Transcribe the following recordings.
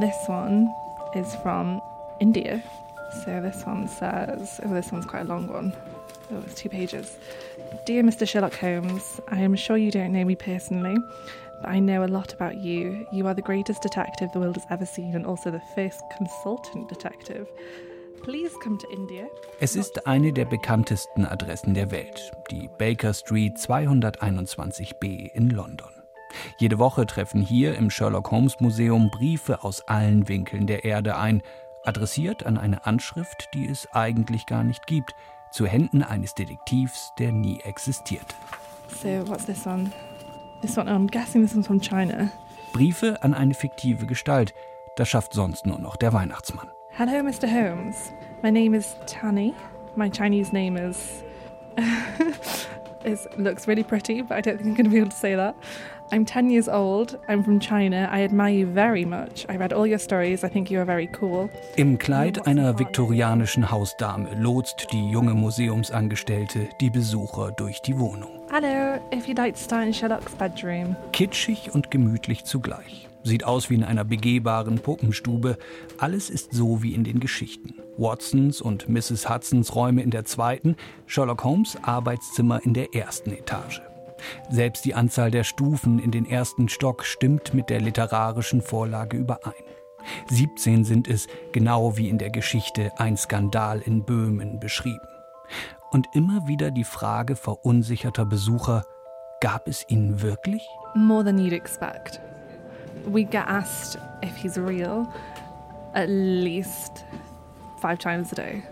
This one is from India. So this one says, oh, this one's quite a long one. Oh, it's two pages. Dear Mr. Sherlock Holmes, I am sure you don't know me personally, but I know a lot about you. You are the greatest detective the world has ever seen and also the first consultant detective. Please come to India. Es ist eine der bekanntesten Adressen der Welt, die Baker Street 221b in London. Jede Woche treffen hier im Sherlock Holmes Museum Briefe aus allen Winkeln der Erde ein, adressiert an eine Anschrift, die es eigentlich gar nicht gibt, zu Händen eines Detektivs, der nie existiert. So, what's this one? This one, I'm guessing this one's from China. Briefe an eine fiktive Gestalt, das schafft sonst nur noch der Weihnachtsmann. Hello, Mr. Holmes. My name is Tani. My Chinese name is. it looks really pretty, but I don't think I'm going to be able to say that. I'm 10 years old. I'm from China. I admire you very much. I read all your stories. I think you are very cool. Im Kleid einer viktorianischen Hausdame lotst die junge Museumsangestellte die Besucher durch die Wohnung. Hello, if you'd like to start in Sherlock's bedroom. Kitschig und gemütlich zugleich. Sieht aus wie in einer begehbaren Puppenstube. Alles ist so wie in den Geschichten. Watsons und Mrs. Hudsons Räume in der zweiten, Sherlock Holmes Arbeitszimmer in der ersten Etage. Selbst die Anzahl der Stufen in den ersten Stock stimmt mit der literarischen Vorlage überein. 17 sind es, genau wie in der Geschichte Ein Skandal in Böhmen beschrieben. Und immer wieder die Frage verunsicherter Besucher, gab es ihn wirklich? More than you'd expect. We get asked if he's real at least five times a day.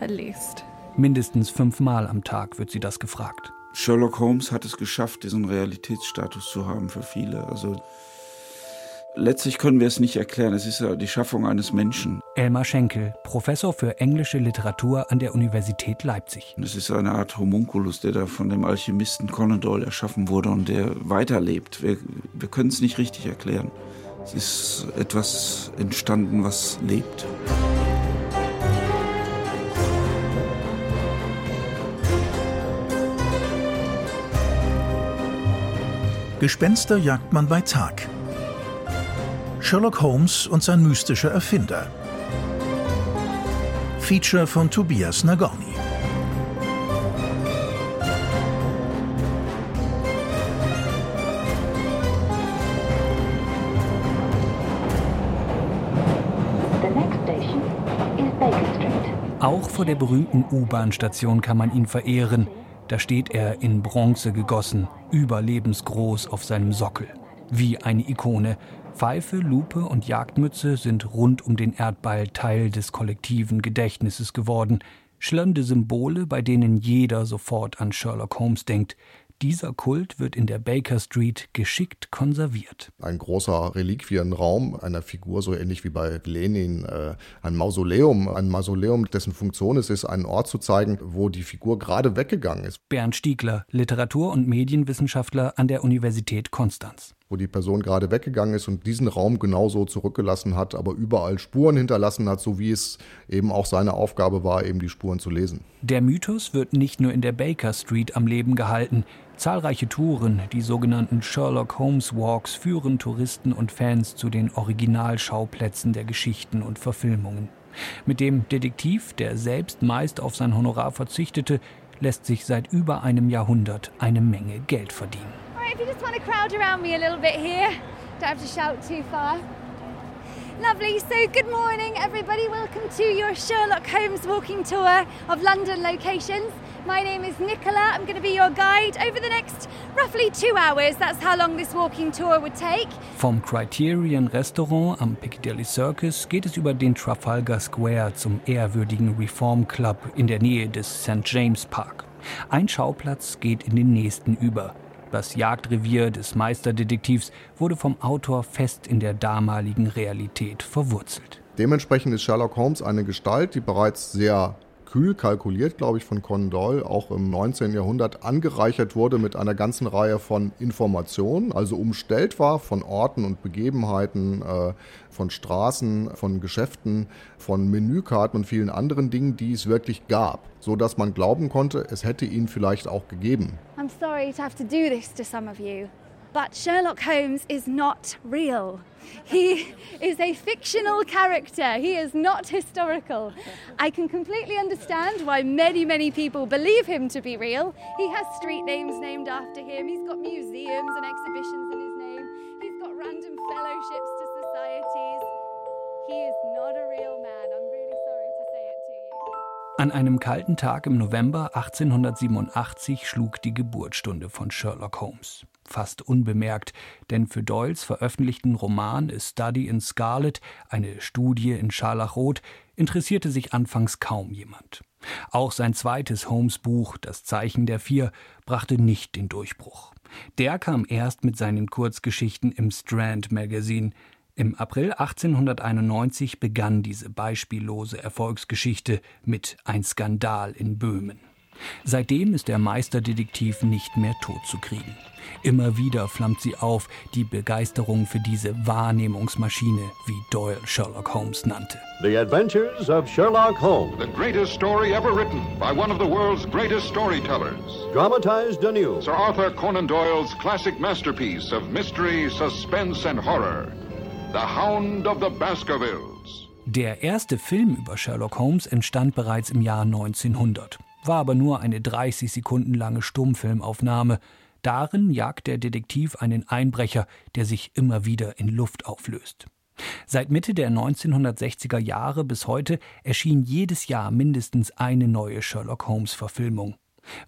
At least. Mindestens fünfmal am Tag wird sie das gefragt. Sherlock Holmes hat es geschafft, diesen Realitätsstatus zu haben für viele. Also letztlich können wir es nicht erklären. Es ist ja die Schaffung eines Menschen. Elmar Schenkel, Professor für englische Literatur an der Universität Leipzig. Es ist eine Art Homunculus, der da von dem Alchemisten Conan Doyle erschaffen wurde und der weiterlebt. Wir, wir können es nicht richtig erklären. Es ist etwas entstanden, was lebt. Gespenster jagt man bei Tag. Sherlock Holmes und sein mystischer Erfinder. Feature von Tobias Nagorny. Auch vor der berühmten U-Bahn-Station kann man ihn verehren. Da steht er in Bronze gegossen, überlebensgroß auf seinem Sockel. Wie eine Ikone. Pfeife, Lupe und Jagdmütze sind rund um den Erdball Teil des kollektiven Gedächtnisses geworden. Schillernde Symbole, bei denen jeder sofort an Sherlock Holmes denkt. Dieser Kult wird in der Baker Street geschickt konserviert. Ein großer Reliquienraum einer Figur, so ähnlich wie bei Lenin, äh, ein Mausoleum, ein Mausoleum, dessen Funktion es ist, einen Ort zu zeigen, wo die Figur gerade weggegangen ist. Bernd Stiegler, Literatur- und Medienwissenschaftler an der Universität Konstanz wo die Person gerade weggegangen ist und diesen Raum genauso zurückgelassen hat, aber überall Spuren hinterlassen hat, so wie es eben auch seine Aufgabe war, eben die Spuren zu lesen. Der Mythos wird nicht nur in der Baker Street am Leben gehalten. Zahlreiche Touren, die sogenannten Sherlock Holmes Walks, führen Touristen und Fans zu den Originalschauplätzen der Geschichten und Verfilmungen. Mit dem Detektiv, der selbst meist auf sein Honorar verzichtete, lässt sich seit über einem Jahrhundert eine Menge Geld verdienen. If you just want to crowd around me a little bit here, don't have to shout too far. Lovely. So, good morning, everybody. Welcome to your Sherlock Holmes walking tour of London locations. My name is Nicola. I'm going to be your guide over the next roughly two hours. That's how long this walking tour would take. Vom Criterion Restaurant am Piccadilly Circus geht es über den Trafalgar Square zum ehrwürdigen Reform Club in der Nähe des St. James Park. Ein Schauplatz geht in den nächsten über. Das Jagdrevier des Meisterdetektivs wurde vom Autor fest in der damaligen Realität verwurzelt. Dementsprechend ist Sherlock Holmes eine Gestalt, die bereits sehr kühl kalkuliert, glaube ich, von Conan Doyle, auch im 19. Jahrhundert angereichert wurde mit einer ganzen Reihe von Informationen, also umstellt war von Orten und Begebenheiten, äh, von Straßen, von Geschäften, von Menükarten und vielen anderen Dingen, die es wirklich gab, so dass man glauben konnte, es hätte ihn vielleicht auch gegeben. I'm sorry to have to do this to some of you. But Sherlock Holmes is not real. He is a fictional character. He is not historical. I can completely understand why many, many people believe him to be real. He has street names named after him, he's got museums and exhibitions in his name, he's got random fellowships to societies. He is not a real man. I'm really sorry to say it to you. An einem kalten Tag im November 1887 schlug die Geburtsstunde von Sherlock Holmes fast unbemerkt, denn für Doyles veröffentlichten Roman A Study in Scarlet, eine Studie in Scharlachrot, interessierte sich anfangs kaum jemand. Auch sein zweites Holmes-Buch, Das Zeichen der Vier, brachte nicht den Durchbruch. Der kam erst mit seinen Kurzgeschichten im Strand Magazine. Im April 1891 begann diese beispiellose Erfolgsgeschichte mit Ein Skandal in Böhmen. Seitdem ist der Meisterdetektiv nicht mehr totzukriegen. Immer wieder flammt sie auf, die Begeisterung für diese Wahrnehmungsmaschine, wie Doyle Sherlock Holmes nannte. The Adventures of Sherlock Holmes. The greatest story ever written by one of the world's greatest storytellers. Dramatized anew. Sir Arthur Conan Doyle's classic masterpiece of mystery, suspense and horror. The Hound of the Baskervilles. Der erste Film über Sherlock Holmes entstand bereits im Jahr 1900, war aber nur eine 30 Sekunden lange Stummfilmaufnahme, Darin jagt der Detektiv einen Einbrecher, der sich immer wieder in Luft auflöst. Seit Mitte der 1960er Jahre bis heute erschien jedes Jahr mindestens eine neue Sherlock Holmes-Verfilmung.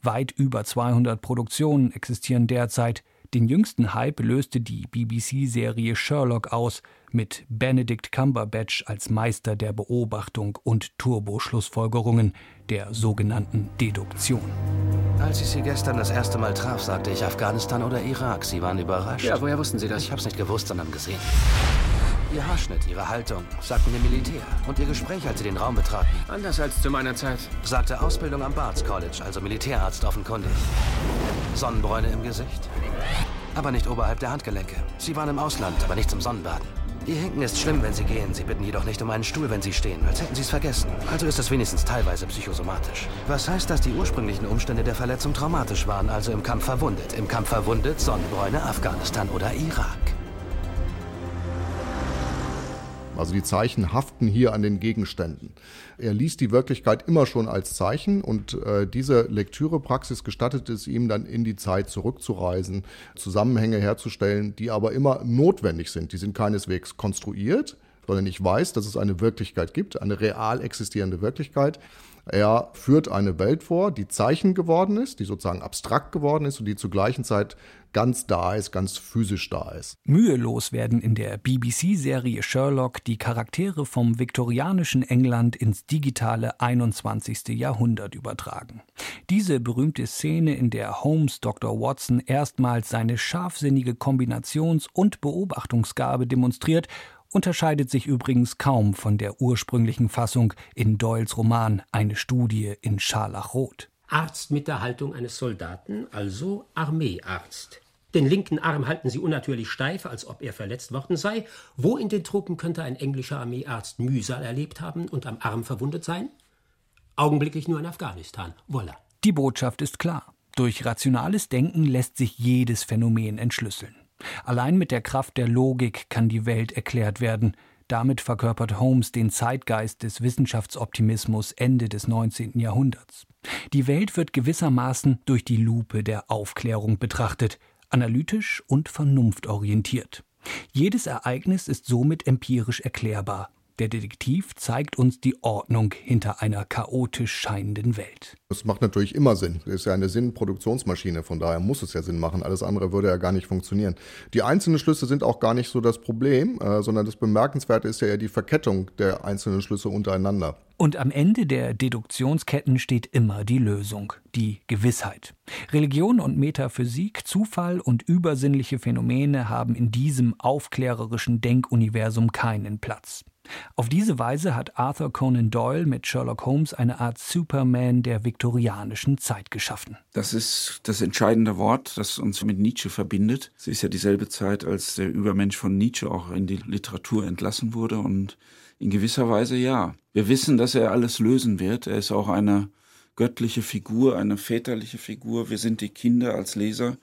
Weit über 200 Produktionen existieren derzeit. Den jüngsten Hype löste die BBC-Serie Sherlock aus, mit Benedict Cumberbatch als Meister der Beobachtung und Turboschlussfolgerungen, der sogenannten Deduktion. Als ich Sie gestern das erste Mal traf, sagte ich Afghanistan oder Irak. Sie waren überrascht. Ja, woher wussten Sie das? Ich hab's nicht gewusst, sondern gesehen. Ihr Haarschnitt, Ihre Haltung, sagten mir Militär. Und Ihr Gespräch, als Sie den Raum betraten. Anders als zu meiner Zeit. Sagte Ausbildung am Barts College, also Militärarzt offenkundig. Sonnenbräune im Gesicht. Aber nicht oberhalb der Handgelenke. Sie waren im Ausland, aber nicht zum Sonnenbaden. Ihr Hinken ist schlimm, wenn Sie gehen. Sie bitten jedoch nicht um einen Stuhl, wenn Sie stehen, als hätten Sie es vergessen. Also ist es wenigstens teilweise psychosomatisch. Was heißt, dass die ursprünglichen Umstände der Verletzung traumatisch waren, also im Kampf verwundet. Im Kampf verwundet, Sonnenbräune, Afghanistan oder Irak. Also die Zeichen haften hier an den Gegenständen. Er liest die Wirklichkeit immer schon als Zeichen und äh, diese Lektürepraxis gestattet es ihm dann in die Zeit zurückzureisen, Zusammenhänge herzustellen, die aber immer notwendig sind. Die sind keineswegs konstruiert, sondern ich weiß, dass es eine Wirklichkeit gibt, eine real existierende Wirklichkeit. Er führt eine Welt vor, die Zeichen geworden ist, die sozusagen abstrakt geworden ist und die zur gleichen Zeit ganz da ist, ganz physisch da ist. Mühelos werden in der BBC-Serie Sherlock die Charaktere vom viktorianischen England ins digitale 21. Jahrhundert übertragen. Diese berühmte Szene, in der Holmes Dr. Watson erstmals seine scharfsinnige Kombinations- und Beobachtungsgabe demonstriert unterscheidet sich übrigens kaum von der ursprünglichen Fassung in Doyles Roman Eine Studie in Scharlachrot. Arzt mit der Haltung eines Soldaten, also Armeearzt. Den linken Arm halten sie unnatürlich steif, als ob er verletzt worden sei. Wo in den Truppen könnte ein englischer Armeearzt Mühsal erlebt haben und am Arm verwundet sein? Augenblicklich nur in Afghanistan. Voila. Die Botschaft ist klar. Durch rationales Denken lässt sich jedes Phänomen entschlüsseln. Allein mit der Kraft der Logik kann die Welt erklärt werden. Damit verkörpert Holmes den Zeitgeist des Wissenschaftsoptimismus Ende des 19. Jahrhunderts. Die Welt wird gewissermaßen durch die Lupe der Aufklärung betrachtet, analytisch und vernunftorientiert. Jedes Ereignis ist somit empirisch erklärbar, der Detektiv zeigt uns die Ordnung hinter einer chaotisch scheinenden Welt. Das macht natürlich immer Sinn. Das ist ja eine Sinnproduktionsmaschine, von daher muss es ja Sinn machen. Alles andere würde ja gar nicht funktionieren. Die einzelnen Schlüsse sind auch gar nicht so das Problem, äh, sondern das Bemerkenswerte ist ja eher die Verkettung der einzelnen Schlüsse untereinander. Und am Ende der Deduktionsketten steht immer die Lösung, die Gewissheit. Religion und Metaphysik, Zufall und übersinnliche Phänomene haben in diesem aufklärerischen Denkuniversum keinen Platz. Auf diese Weise hat Arthur Conan Doyle mit Sherlock Holmes eine Art Superman der viktorianischen Zeit geschaffen. Das ist das entscheidende Wort, das uns mit Nietzsche verbindet. Es ist ja dieselbe Zeit, als der Übermensch von Nietzsche auch in die Literatur entlassen wurde und in gewisser Weise ja. Wir wissen, dass er alles lösen wird. Er ist auch eine göttliche Figur, eine väterliche Figur. Wir sind die Kinder als Leser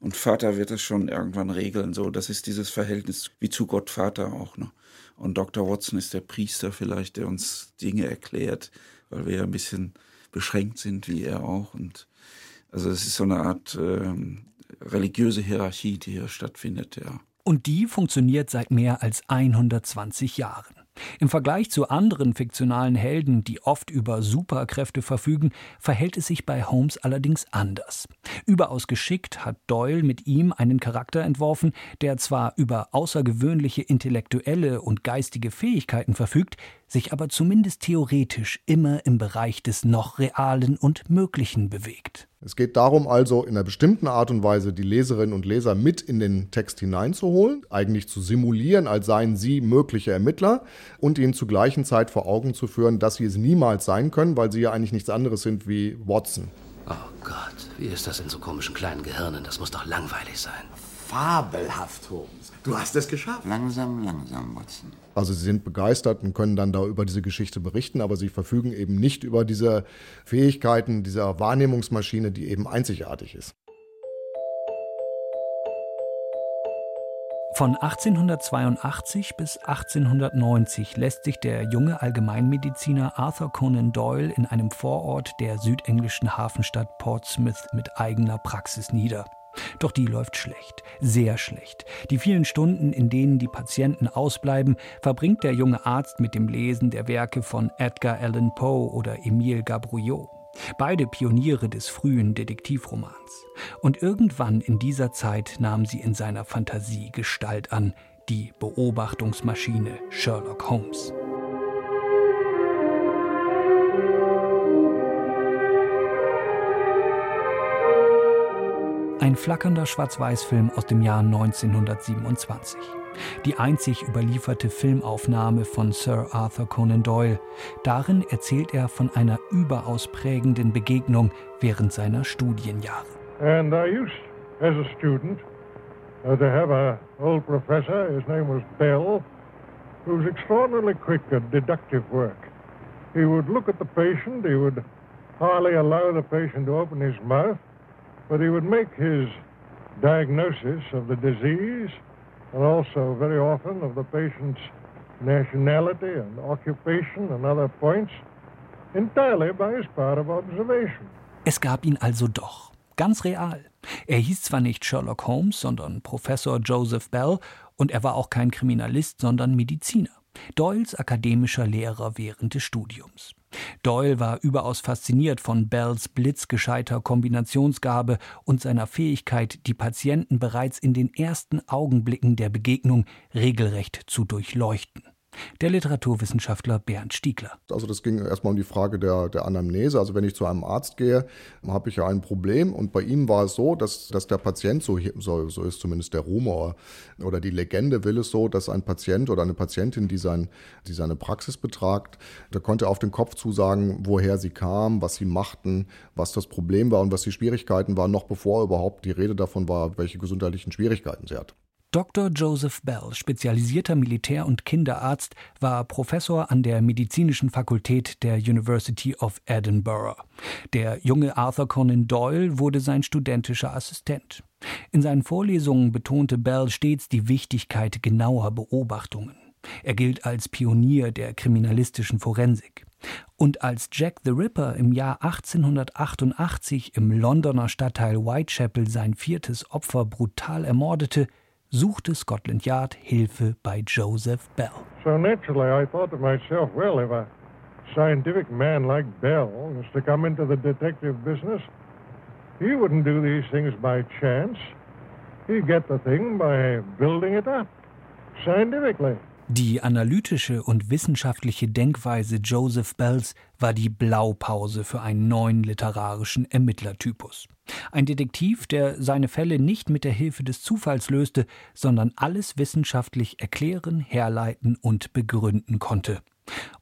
Und Vater wird es schon irgendwann regeln. So, das ist dieses Verhältnis wie zu Gott Vater auch. Ne? Und Dr. Watson ist der Priester vielleicht, der uns Dinge erklärt, weil wir ja ein bisschen beschränkt sind, wie er auch. Und also es ist so eine Art ähm, religiöse Hierarchie, die hier stattfindet, ja. Und die funktioniert seit mehr als 120 Jahren. Im Vergleich zu anderen fiktionalen Helden, die oft über Superkräfte verfügen, verhält es sich bei Holmes allerdings anders. Überaus geschickt hat Doyle mit ihm einen Charakter entworfen, der zwar über außergewöhnliche intellektuelle und geistige Fähigkeiten verfügt, sich aber zumindest theoretisch immer im Bereich des noch Realen und Möglichen bewegt. Es geht darum also, in einer bestimmten Art und Weise die Leserinnen und Leser mit in den Text hineinzuholen, eigentlich zu simulieren, als seien sie mögliche Ermittler und ihnen zur gleichen Zeit vor Augen zu führen, dass sie es niemals sein können, weil sie ja eigentlich nichts anderes sind wie Watson. Oh Gott, wie ist das in so komischen kleinen Gehirnen? Das muss doch langweilig sein. Fabelhaft, Holmes. Du hast es geschafft. Langsam, langsam, Watson. Also sie sind begeistert und können dann da über diese Geschichte berichten, aber sie verfügen eben nicht über diese Fähigkeiten dieser Wahrnehmungsmaschine, die eben einzigartig ist. Von 1882 bis 1890 lässt sich der junge Allgemeinmediziner Arthur Conan Doyle in einem Vorort der südenglischen Hafenstadt Portsmouth mit eigener Praxis nieder. Doch die läuft schlecht, sehr schlecht. Die vielen Stunden, in denen die Patienten ausbleiben, verbringt der junge Arzt mit dem Lesen der Werke von Edgar Allan Poe oder Emile Gabrouillot. Beide Pioniere des frühen Detektivromans. Und irgendwann in dieser Zeit nahm sie in seiner Fantasie Gestalt an, die Beobachtungsmaschine Sherlock Holmes. Ein flackernder Schwarz-Weiß-Film aus dem Jahr 1927. Die einzig überlieferte Filmaufnahme von Sir Arthur Conan Doyle. Darin erzählt er von einer überaus prägenden Begegnung während seiner Studienjahre. And I used, as a student, uh, to have a old professor, his name was Bell, who was extraordinarily quick at deductive work. He would look at the patient, he would hardly allow the patient to open his mouth, but he would make his diagnosis of the disease and also very often of the patient's nationality and occupation and other points entirely by his power of observation. Es gab ihn also doch, ganz real. Er hieß zwar nicht Sherlock Holmes, sondern Professor Joseph Bell und er war auch kein Kriminalist, sondern Mediziner. Doyles akademischer Lehrer während des Studiums. Doyle war überaus fasziniert von Bells blitzgescheiter Kombinationsgabe und seiner Fähigkeit, die Patienten bereits in den ersten Augenblicken der Begegnung regelrecht zu durchleuchten der Literaturwissenschaftler Bernd Stiegler. Also das ging erstmal um die Frage der, der Anamnese. Also wenn ich zu einem Arzt gehe, habe ich ja ein Problem und bei ihm war es so, dass, dass der Patient, so, so, so ist zumindest der Rumor oder die Legende will es so, dass ein Patient oder eine Patientin, die, sein, die seine Praxis betragt, der konnte auf den Kopf zusagen, woher sie kam, was sie machten, was das Problem war und was die Schwierigkeiten waren, noch bevor überhaupt die Rede davon war, welche gesundheitlichen Schwierigkeiten sie hat. Dr. Joseph Bell, spezialisierter Militär- und Kinderarzt, war Professor an der Medizinischen Fakultät der University of Edinburgh. Der junge Arthur Conan Doyle wurde sein studentischer Assistent. In seinen Vorlesungen betonte Bell stets die Wichtigkeit genauer Beobachtungen. Er gilt als Pionier der kriminalistischen Forensik. Und als Jack the Ripper im Jahr 1888 im Londoner Stadtteil Whitechapel sein viertes Opfer brutal ermordete, suchte Scotland Yard Hilfe bei Joseph Bell. So naturally I thought to myself, well, if a scientific man like Bell was to come into the detective business, he wouldn't do these things by chance. He'd get the thing by building it up scientifically. Die analytische und wissenschaftliche Denkweise Joseph Bells war die Blaupause für einen neuen literarischen Ermittlertypus. Ein Detektiv, der seine Fälle nicht mit der Hilfe des Zufalls löste, sondern alles wissenschaftlich erklären, herleiten und begründen konnte.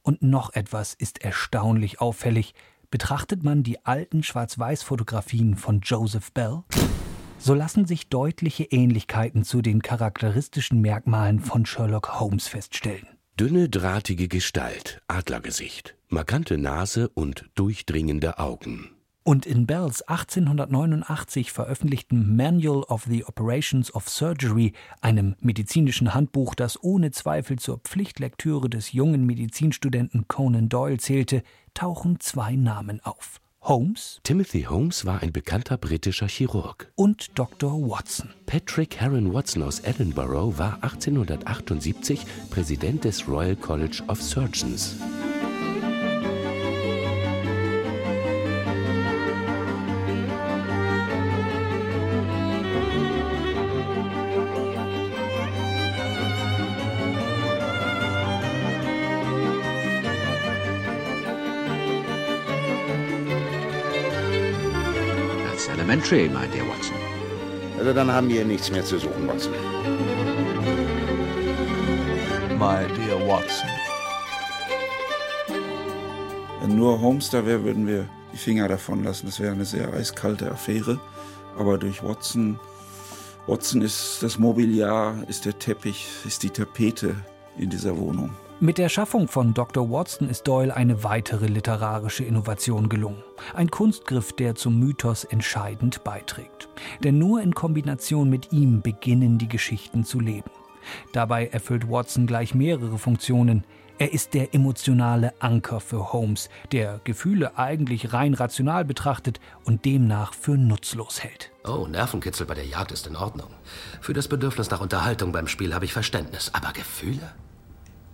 Und noch etwas ist erstaunlich auffällig. Betrachtet man die alten Schwarz-Weiß-Fotografien von Joseph Bell, so lassen sich deutliche Ähnlichkeiten zu den charakteristischen Merkmalen von Sherlock Holmes feststellen. Dünne, drahtige Gestalt, Adlergesicht, markante Nase und durchdringende Augen. Und in Bells 1889 veröffentlichten Manual of the Operations of Surgery, einem medizinischen Handbuch, das ohne Zweifel zur Pflichtlektüre des jungen Medizinstudenten Conan Doyle zählte, tauchen zwei Namen auf. Holmes. Timothy Holmes war ein bekannter britischer Chirurg. Und Dr. Watson. Patrick Heron Watson aus Edinburgh war 1878 Präsident des Royal College of Surgeons. Elementary, my dear Watson. Also dann haben wir nichts mehr zu suchen, Watson. My dear Watson. Wenn nur Holmes da wäre, würden wir die Finger davon lassen. Das wäre eine sehr eiskalte Affäre. Aber durch Watson, Watson ist das Mobiliar, ist der Teppich, ist die Tapete in dieser Wohnung. Mit der Schaffung von Dr. Watson ist Doyle eine weitere literarische Innovation gelungen. Ein Kunstgriff, der zum Mythos entscheidend beiträgt. Denn nur in Kombination mit ihm beginnen die Geschichten zu leben. Dabei erfüllt Watson gleich mehrere Funktionen. Er ist der emotionale Anker für Holmes, der Gefühle eigentlich rein rational betrachtet und demnach für nutzlos hält. Oh, Nervenkitzel bei der Jagd ist in Ordnung. Für das Bedürfnis nach Unterhaltung beim Spiel habe ich Verständnis. Aber Gefühle?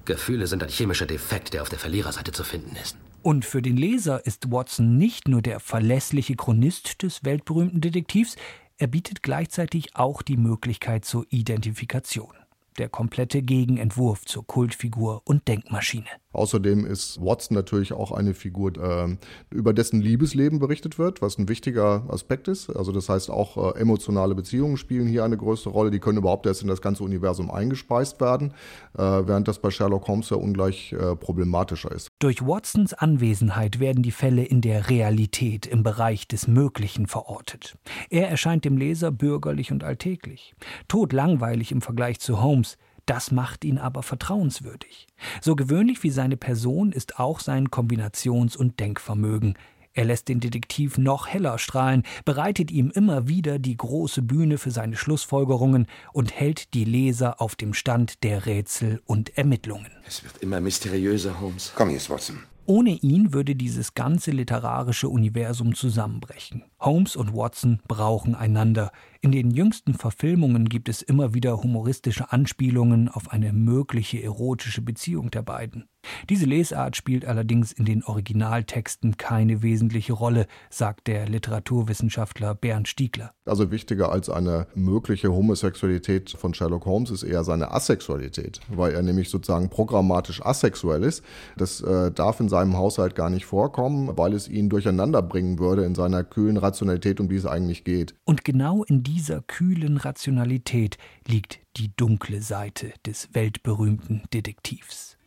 Gefühle sind ein chemischer Defekt, der auf der Verliererseite zu finden ist. Und für den Leser ist Watson nicht nur der verlässliche Chronist des weltberühmten Detektivs, er bietet gleichzeitig auch die Möglichkeit zur Identifikation der komplette Gegenentwurf zur Kultfigur und Denkmaschine. Außerdem ist Watson natürlich auch eine Figur, äh, über dessen Liebesleben berichtet wird, was ein wichtiger Aspekt ist. Also das heißt auch äh, emotionale Beziehungen spielen hier eine größere Rolle. Die können überhaupt erst in das ganze Universum eingespeist werden, äh, während das bei Sherlock Holmes ja ungleich äh, problematischer ist. Durch Watsons Anwesenheit werden die Fälle in der Realität, im Bereich des Möglichen verortet. Er erscheint dem Leser bürgerlich und alltäglich, todlangweilig im Vergleich zu Holmes, das macht ihn aber vertrauenswürdig. So gewöhnlich wie seine Person ist auch sein Kombinations- und Denkvermögen. Er lässt den Detektiv noch heller strahlen, bereitet ihm immer wieder die große Bühne für seine Schlussfolgerungen und hält die Leser auf dem Stand der Rätsel und Ermittlungen. Es wird immer mysteriöser, Holmes. Komm jetzt, Watson. Ohne ihn würde dieses ganze literarische Universum zusammenbrechen. Holmes und Watson brauchen einander. In den jüngsten Verfilmungen gibt es immer wieder humoristische Anspielungen auf eine mögliche erotische Beziehung der beiden. Diese Lesart spielt allerdings in den Originaltexten keine wesentliche Rolle, sagt der Literaturwissenschaftler Bernd Stiegler. Also wichtiger als eine mögliche Homosexualität von Sherlock Holmes ist eher seine Asexualität, weil er nämlich sozusagen programmatisch asexuell ist. Das äh, darf in seinem Haushalt gar nicht vorkommen, weil es ihn durcheinander bringen würde in seiner kühlen Rationalität, um die es eigentlich geht. Und genau in dieser kühlen Rationalität liegt die dunkle Seite des weltberühmten Detektivs.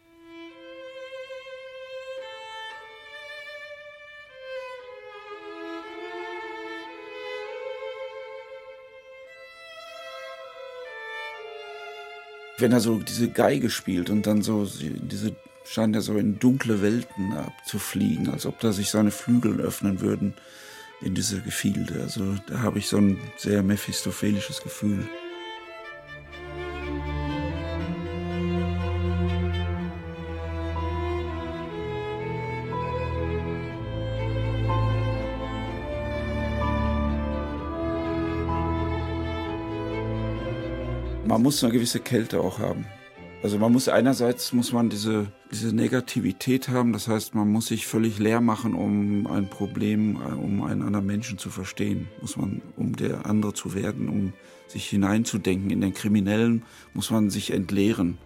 wenn er so diese Geige spielt und dann so diese scheint er so in dunkle Welten abzufliegen, als ob da sich seine Flügel öffnen würden in diese Gefilde. Also da habe ich so ein sehr mephistophelisches Gefühl. man muss eine gewisse Kälte auch haben. Also man muss einerseits muss man diese, diese Negativität haben, das heißt, man muss sich völlig leer machen, um ein Problem, um einen anderen Menschen zu verstehen, muss man, um der andere zu werden, um sich hineinzudenken. In den Kriminellen muss man sich entleeren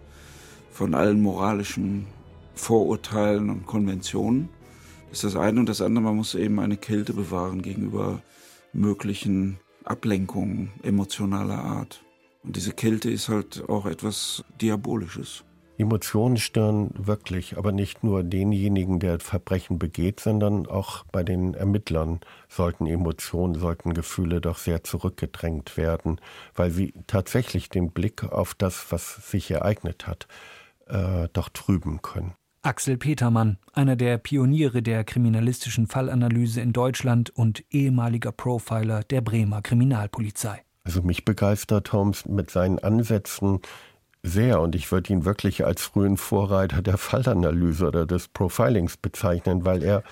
von allen moralischen Vorurteilen und Konventionen. Das ist das eine und das andere, man muss eben eine Kälte bewahren gegenüber möglichen Ablenkungen emotionaler Art. Und diese Kälte ist halt auch etwas Diabolisches. Emotionen stören wirklich, aber nicht nur denjenigen, der Verbrechen begeht, sondern auch bei den Ermittlern sollten Emotionen, sollten Gefühle doch sehr zurückgedrängt werden, weil sie tatsächlich den Blick auf das, was sich ereignet hat, äh, doch trüben können. Axel Petermann, einer der Pioniere der kriminalistischen Fallanalyse in Deutschland und ehemaliger Profiler der Bremer Kriminalpolizei. Also mich begeistert Holmes mit seinen Ansätzen sehr und ich würde ihn wirklich als frühen Vorreiter der Fallanalyse oder des Profilings bezeichnen, weil er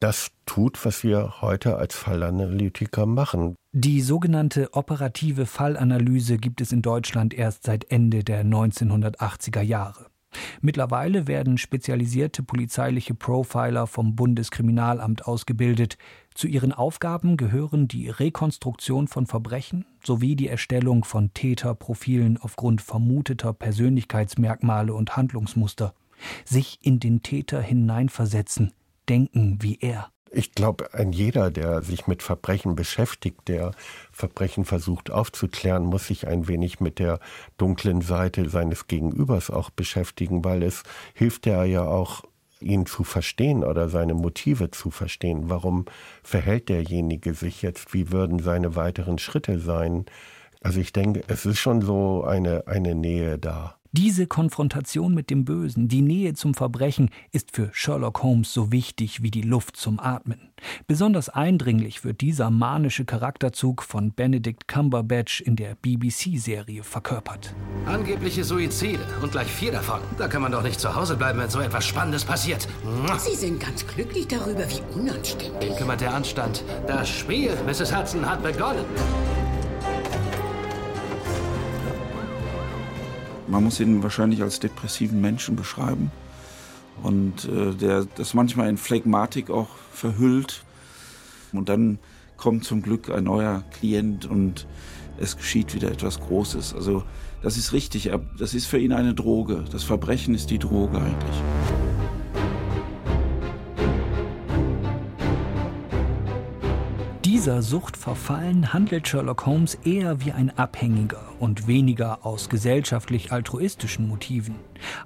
das tut, was wir heute als Fallanalytiker machen. Die sogenannte operative Fallanalyse gibt es in Deutschland erst seit Ende der 1980er Jahre. Mittlerweile werden spezialisierte polizeiliche Profiler vom Bundeskriminalamt ausgebildet. Zu ihren Aufgaben gehören die Rekonstruktion von Verbrechen sowie die Erstellung von Täterprofilen aufgrund vermuteter Persönlichkeitsmerkmale und Handlungsmuster. Sich in den Täter hineinversetzen, denken wie er. Ich glaube, ein jeder, der sich mit Verbrechen beschäftigt, der Verbrechen versucht aufzuklären, muss sich ein wenig mit der dunklen Seite seines Gegenübers auch beschäftigen, weil es hilft ja ja auch, ihn zu verstehen oder seine Motive zu verstehen. Warum verhält derjenige sich jetzt? Wie würden seine weiteren Schritte sein? Also ich denke, es ist schon so eine, eine Nähe da. Diese Konfrontation mit dem Bösen, die Nähe zum Verbrechen, ist für Sherlock Holmes so wichtig wie die Luft zum Atmen. Besonders eindringlich wird dieser manische Charakterzug von Benedict Cumberbatch in der BBC-Serie verkörpert. Angebliche Suizide und gleich vier davon. Da kann man doch nicht zu Hause bleiben, wenn so etwas Spannendes passiert. Sie sind ganz glücklich darüber, wie unanständig. Wen kümmert der Anstand? Das Spiel, Mrs. Hudson, hat begonnen. Man muss ihn wahrscheinlich als depressiven Menschen beschreiben und äh, der das manchmal in Phlegmatik auch verhüllt. Und dann kommt zum Glück ein neuer Klient und es geschieht wieder etwas Großes. Also das ist richtig, das ist für ihn eine Droge. Das Verbrechen ist die Droge eigentlich. Dieser Sucht verfallen handelt Sherlock Holmes eher wie ein Abhängiger und weniger aus gesellschaftlich altruistischen Motiven.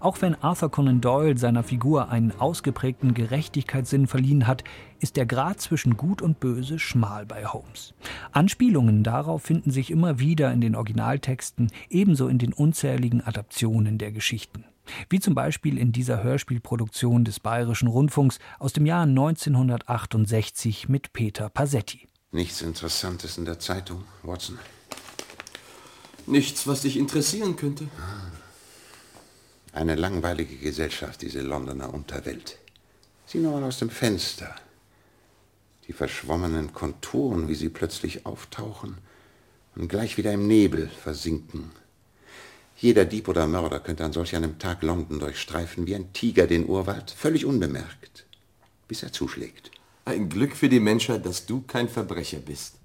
Auch wenn Arthur Conan Doyle seiner Figur einen ausgeprägten Gerechtigkeitssinn verliehen hat, ist der Grad zwischen Gut und Böse schmal bei Holmes. Anspielungen darauf finden sich immer wieder in den Originaltexten, ebenso in den unzähligen Adaptionen der Geschichten. Wie zum Beispiel in dieser Hörspielproduktion des Bayerischen Rundfunks aus dem Jahr 1968 mit Peter Pasetti. Nichts Interessantes in der Zeitung, Watson? Nichts, was dich interessieren könnte. Ah. Eine langweilige Gesellschaft, diese Londoner Unterwelt. Sieh nur mal aus dem Fenster. Die verschwommenen Konturen, wie sie plötzlich auftauchen und gleich wieder im Nebel versinken. Jeder Dieb oder Mörder könnte an solch einem Tag London durchstreifen wie ein Tiger den Urwald, völlig unbemerkt, bis er zuschlägt. Ein Glück für die Menschheit, dass du kein Verbrecher bist.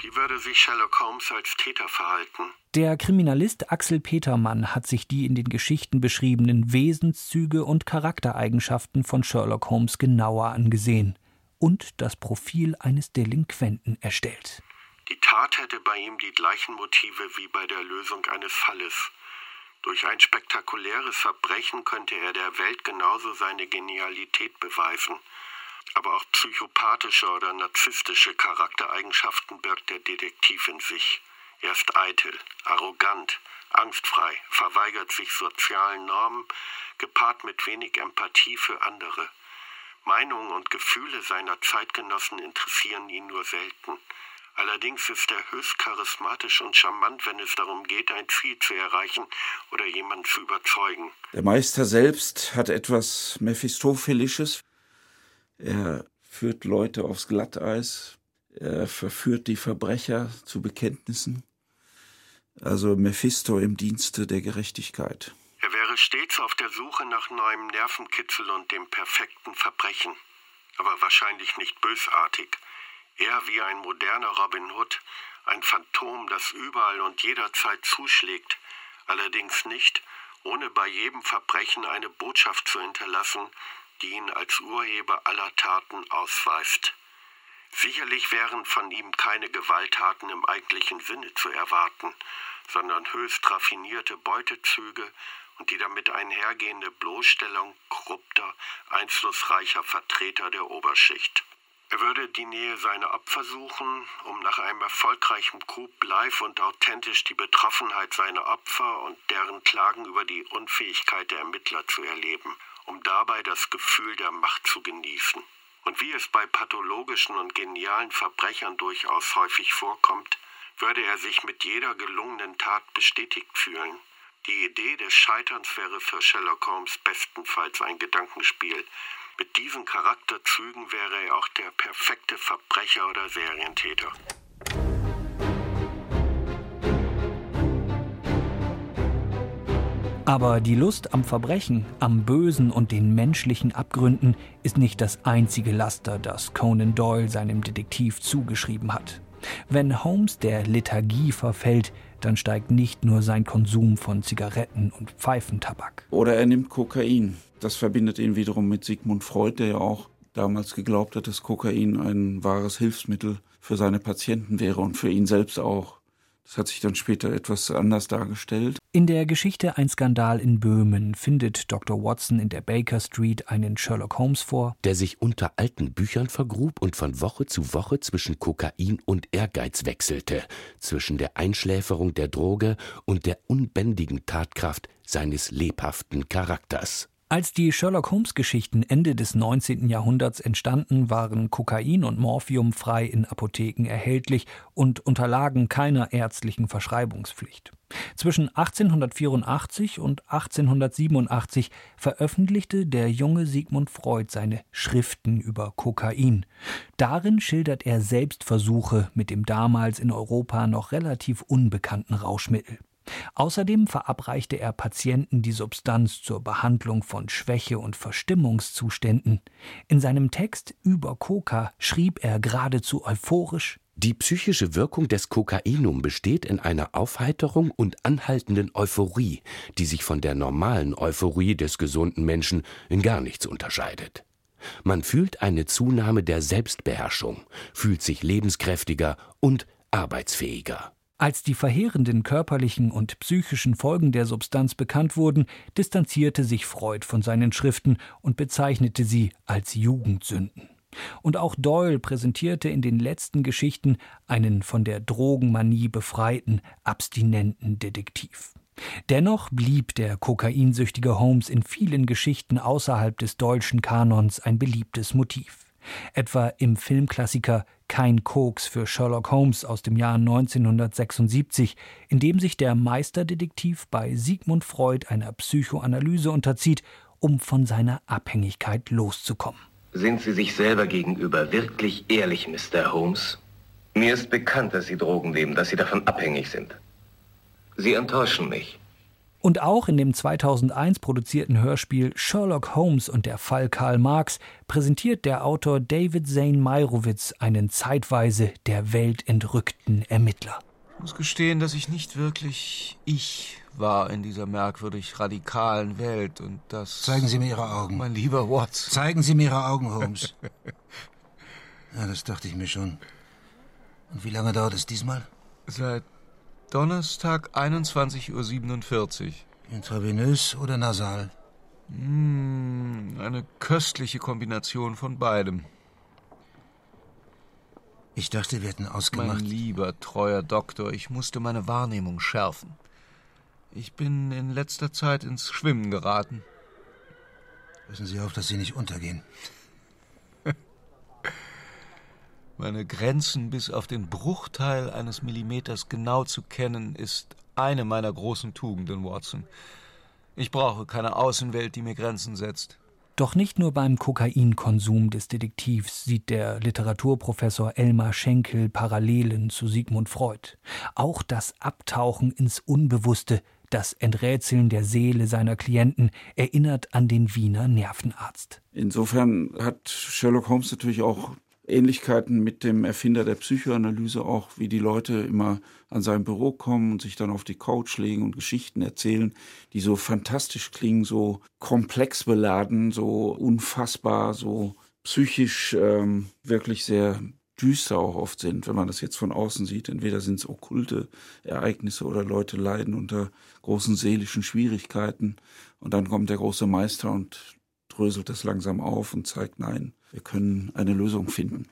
Wie würde sich Sherlock Holmes als Täter verhalten? Der Kriminalist Axel Petermann hat sich die in den Geschichten beschriebenen Wesenszüge und Charaktereigenschaften von Sherlock Holmes genauer angesehen und das Profil eines Delinquenten erstellt. Die Tat hätte bei ihm die gleichen Motive wie bei der Lösung eines Falles. Durch ein spektakuläres Verbrechen könnte er der Welt genauso seine Genialität beweisen. Aber auch psychopathische oder narzisstische Charaktereigenschaften birgt der Detektiv in sich. Er ist eitel, arrogant, angstfrei, verweigert sich sozialen Normen, gepaart mit wenig Empathie für andere. Meinungen und Gefühle seiner Zeitgenossen interessieren ihn nur selten. Allerdings ist er höchst charismatisch und charmant, wenn es darum geht, ein Ziel zu erreichen oder jemanden zu überzeugen. Der Meister selbst hat etwas Mephistophelisches. Er führt Leute aufs Glatteis. Er verführt die Verbrecher zu Bekenntnissen. Also Mephisto im Dienste der Gerechtigkeit. Er wäre stets auf der Suche nach neuem Nervenkitzel und dem perfekten Verbrechen. Aber wahrscheinlich nicht bösartig. Eher wie ein moderner Robin Hood, ein Phantom, das überall und jederzeit zuschlägt, allerdings nicht, ohne bei jedem Verbrechen eine Botschaft zu hinterlassen, die ihn als Urheber aller Taten ausweist. Sicherlich wären von ihm keine Gewalttaten im eigentlichen Sinne zu erwarten, sondern höchst raffinierte Beutezüge und die damit einhergehende Bloßstellung korrupter, einflussreicher Vertreter der Oberschicht. Er würde die Nähe seiner Opfer suchen, um nach einem erfolgreichen Coup live und authentisch die Betroffenheit seiner Opfer und deren Klagen über die Unfähigkeit der Ermittler zu erleben, um dabei das Gefühl der Macht zu genießen. Und wie es bei pathologischen und genialen Verbrechern durchaus häufig vorkommt, würde er sich mit jeder gelungenen Tat bestätigt fühlen. Die Idee des Scheiterns wäre für Sherlock Holmes bestenfalls ein Gedankenspiel. Mit diesen Charakterzügen wäre er auch der perfekte Verbrecher oder Serientäter. Aber die Lust am Verbrechen, am Bösen und den menschlichen Abgründen ist nicht das einzige Laster, das Conan Doyle seinem Detektiv zugeschrieben hat. Wenn Holmes der Lethargie verfällt, dann steigt nicht nur sein Konsum von Zigaretten und Pfeifentabak. Oder er nimmt Kokain. Das verbindet ihn wiederum mit Sigmund Freud, der ja auch damals geglaubt hat, dass Kokain ein wahres Hilfsmittel für seine Patienten wäre und für ihn selbst auch. Das hat sich dann später etwas anders dargestellt. In der Geschichte Ein Skandal in Böhmen findet Dr. Watson in der Baker Street einen Sherlock Holmes vor, der sich unter alten Büchern vergrub und von Woche zu Woche zwischen Kokain und Ehrgeiz wechselte, zwischen der Einschläferung der Droge und der unbändigen Tatkraft seines lebhaften Charakters. Als die Sherlock Holmes Geschichten Ende des 19. Jahrhunderts entstanden, waren Kokain und Morphium frei in Apotheken erhältlich und unterlagen keiner ärztlichen Verschreibungspflicht. Zwischen 1884 und 1887 veröffentlichte der junge Sigmund Freud seine Schriften über Kokain. Darin schildert er Selbstversuche mit dem damals in Europa noch relativ unbekannten Rauschmittel. Außerdem verabreichte er Patienten die Substanz zur Behandlung von Schwäche und Verstimmungszuständen. In seinem Text über Coca schrieb er geradezu euphorisch die psychische Wirkung des Kokainum besteht in einer Aufheiterung und anhaltenden Euphorie, die sich von der normalen Euphorie des gesunden Menschen in gar nichts unterscheidet. Man fühlt eine Zunahme der Selbstbeherrschung, fühlt sich lebenskräftiger und arbeitsfähiger. Als die verheerenden körperlichen und psychischen Folgen der Substanz bekannt wurden, distanzierte sich Freud von seinen Schriften und bezeichnete sie als Jugendsünden. Und auch Doyle präsentierte in den letzten Geschichten einen von der Drogenmanie befreiten, abstinenten Detektiv. Dennoch blieb der kokainsüchtige Holmes in vielen Geschichten außerhalb des deutschen Kanons ein beliebtes Motiv etwa im Filmklassiker Kein Koks für Sherlock Holmes aus dem Jahr 1976, in dem sich der Meisterdetektiv bei Sigmund Freud einer Psychoanalyse unterzieht, um von seiner Abhängigkeit loszukommen. Sind Sie sich selber gegenüber wirklich ehrlich, Mr. Holmes? Mir ist bekannt, dass Sie Drogen nehmen, dass Sie davon abhängig sind. Sie enttäuschen mich. Und auch in dem 2001 produzierten Hörspiel Sherlock Holmes und der Fall Karl Marx präsentiert der Autor David Zane Meyrowitz einen zeitweise der Welt entrückten Ermittler. Ich muss gestehen, dass ich nicht wirklich ich war in dieser merkwürdig radikalen Welt und das. Zeigen Sie mir Ihre Augen. Mein lieber Watson. Zeigen Sie mir Ihre Augen, Holmes. ja, das dachte ich mir schon. Und wie lange dauert es diesmal? Seit Donnerstag 21.47 Uhr. Intravenös oder nasal? Hm, eine köstliche Kombination von beidem. Ich dachte, wir hätten ausgemacht. Mein lieber, treuer Doktor, ich musste meine Wahrnehmung schärfen. Ich bin in letzter Zeit ins Schwimmen geraten. Passen Sie auf, dass Sie nicht untergehen. Meine Grenzen bis auf den Bruchteil eines Millimeters genau zu kennen, ist eine meiner großen Tugenden, Watson. Ich brauche keine Außenwelt, die mir Grenzen setzt. Doch nicht nur beim Kokainkonsum des Detektivs sieht der Literaturprofessor Elmar Schenkel Parallelen zu Sigmund Freud. Auch das Abtauchen ins Unbewusste, das Enträtseln der Seele seiner Klienten erinnert an den Wiener Nervenarzt. Insofern hat Sherlock Holmes natürlich auch Ähnlichkeiten mit dem Erfinder der Psychoanalyse auch, wie die Leute immer an sein Büro kommen und sich dann auf die Couch legen und Geschichten erzählen, die so fantastisch klingen, so komplex beladen, so unfassbar, so psychisch ähm, wirklich sehr düster auch oft sind, wenn man das jetzt von außen sieht. Entweder sind es okkulte Ereignisse oder Leute leiden unter großen seelischen Schwierigkeiten und dann kommt der große Meister und dröselt das langsam auf und zeigt, nein, wir können eine Lösung finden.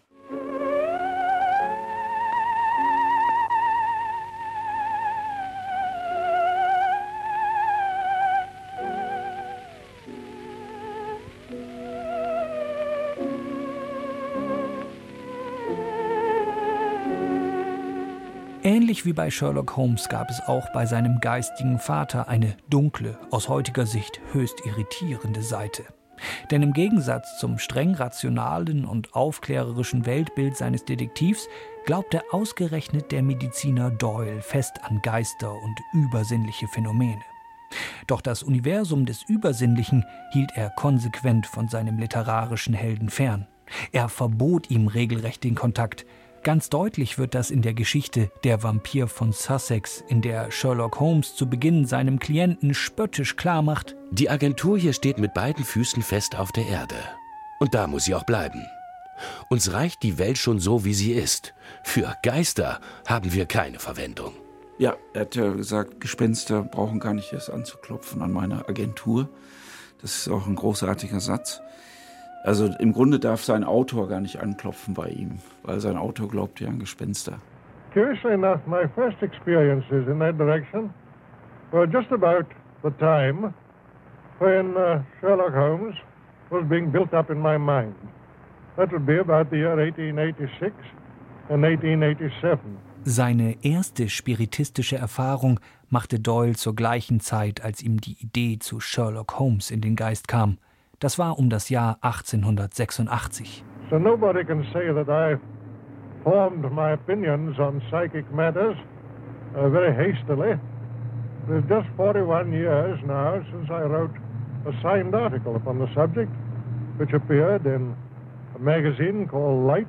Ähnlich wie bei Sherlock Holmes gab es auch bei seinem geistigen Vater eine dunkle, aus heutiger Sicht höchst irritierende Seite. Denn im Gegensatz zum streng rationalen und aufklärerischen Weltbild seines Detektivs glaubte ausgerechnet der Mediziner Doyle fest an Geister und übersinnliche Phänomene. Doch das Universum des Übersinnlichen hielt er konsequent von seinem literarischen Helden fern. Er verbot ihm regelrecht den Kontakt. Ganz deutlich wird das in der Geschichte Der Vampir von Sussex, in der Sherlock Holmes zu Beginn seinem Klienten spöttisch klarmacht: Die Agentur hier steht mit beiden Füßen fest auf der Erde. Und da muss sie auch bleiben. Uns reicht die Welt schon so, wie sie ist. Für Geister haben wir keine Verwendung. Ja, er hat ja gesagt, Gespenster brauchen gar nicht erst anzuklopfen an meine Agentur. Das ist auch ein großartiger Satz. Also im Grunde darf sein Autor gar nicht anklopfen bei ihm, weil sein Autor glaubt ja an Gespenster. Curiously enough, my first experiences in that direction were just about the time when uh, Sherlock Holmes was being built up in my mind. That would be about the year 1886 and 1887. Seine erste spiritistische Erfahrung machte Doyle zur gleichen Zeit, als ihm die Idee zu Sherlock Holmes in den Geist kam. Das war um das Jahr 1886. So nobody can say that I formed my opinions on psychic matters uh, very hastily. It's just 41 years now since I wrote a signed article upon the subject, which appeared in a magazine called Light,